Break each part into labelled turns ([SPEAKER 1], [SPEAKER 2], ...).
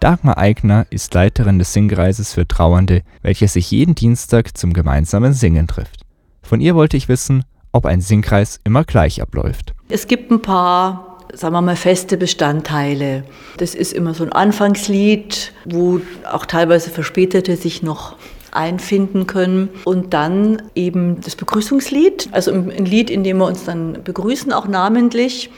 [SPEAKER 1] Dagmar Eigner ist Leiterin des Singkreises für Trauernde, welcher sich jeden Dienstag zum gemeinsamen Singen trifft. Von ihr wollte ich wissen, ob ein Singkreis immer gleich abläuft.
[SPEAKER 2] Es gibt ein paar, sagen wir mal, feste Bestandteile. Das ist immer so ein Anfangslied, wo auch teilweise Verspätete sich noch einfinden können. Und dann eben das Begrüßungslied, also ein Lied, in dem wir uns dann begrüßen, auch namentlich.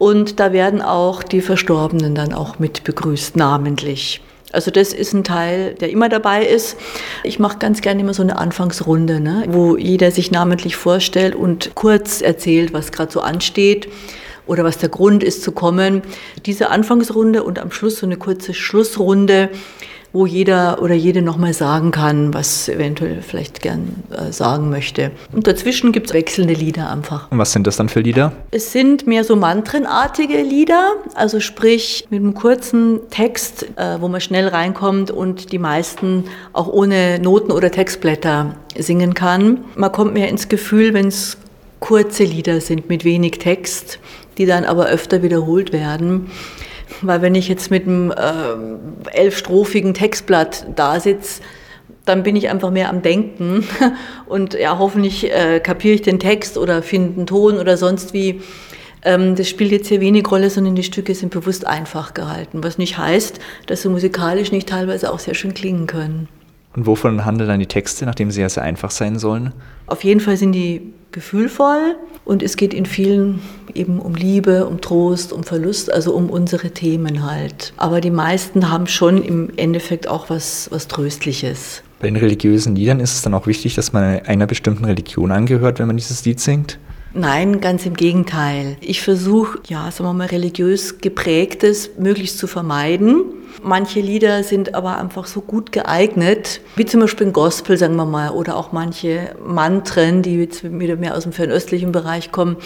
[SPEAKER 2] Und da werden auch die Verstorbenen dann auch mit begrüßt, namentlich. Also das ist ein Teil, der immer dabei ist. Ich mache ganz gerne immer so eine Anfangsrunde, ne, wo jeder sich namentlich vorstellt und kurz erzählt, was gerade so ansteht oder was der Grund ist zu kommen. Diese Anfangsrunde und am Schluss so eine kurze Schlussrunde, wo jeder oder jede nochmal sagen kann, was eventuell vielleicht gern äh, sagen möchte. Und dazwischen gibt es wechselnde Lieder einfach.
[SPEAKER 1] Und was sind das dann für Lieder?
[SPEAKER 2] Es sind mehr so mantrenartige Lieder, also sprich mit einem kurzen Text, äh, wo man schnell reinkommt und die meisten auch ohne Noten oder Textblätter singen kann. Man kommt mehr ins Gefühl, wenn es kurze Lieder sind mit wenig Text, die dann aber öfter wiederholt werden. Weil wenn ich jetzt mit einem äh, elfstrophigen Textblatt da sitze, dann bin ich einfach mehr am Denken und ja, hoffentlich äh, kapiere ich den Text oder finde einen Ton oder sonst wie. Ähm, das spielt jetzt hier wenig Rolle, sondern die Stücke sind bewusst einfach gehalten, was nicht heißt, dass sie musikalisch nicht teilweise auch sehr schön klingen können.
[SPEAKER 1] Und wovon handeln dann die Texte, nachdem sie ja sehr einfach sein sollen?
[SPEAKER 2] Auf jeden Fall sind die gefühlvoll und es geht in vielen eben um Liebe, um Trost, um Verlust, also um unsere Themen halt. Aber die meisten haben schon im Endeffekt auch was, was Tröstliches.
[SPEAKER 1] Bei den religiösen Liedern ist es dann auch wichtig, dass man einer bestimmten Religion angehört, wenn man dieses Lied singt?
[SPEAKER 2] Nein, ganz im Gegenteil. Ich versuche, ja, sagen wir mal, religiös geprägtes möglichst zu vermeiden. Manche Lieder sind aber einfach so gut geeignet, wie zum Beispiel ein Gospel, sagen wir mal, oder auch manche Mantren, die jetzt wieder mehr aus dem fernöstlichen Bereich kommen.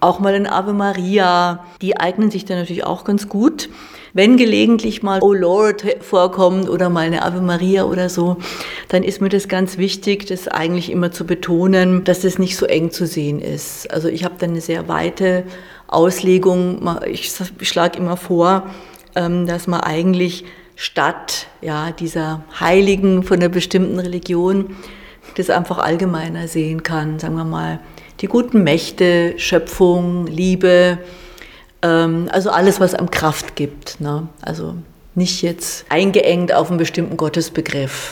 [SPEAKER 2] Auch mal ein Ave Maria, die eignen sich dann natürlich auch ganz gut. Wenn gelegentlich mal Oh Lord vorkommt oder mal eine Ave Maria oder so, dann ist mir das ganz wichtig, das eigentlich immer zu betonen, dass es nicht so eng zu sehen ist. Also ich habe dann eine sehr weite Auslegung. Ich schlage immer vor, dass man eigentlich statt ja, dieser Heiligen von einer bestimmten Religion das einfach allgemeiner sehen kann. Sagen wir mal, die guten Mächte, Schöpfung, Liebe, ähm, also alles, was am Kraft gibt. Ne? Also nicht jetzt eingeengt auf einen bestimmten Gottesbegriff.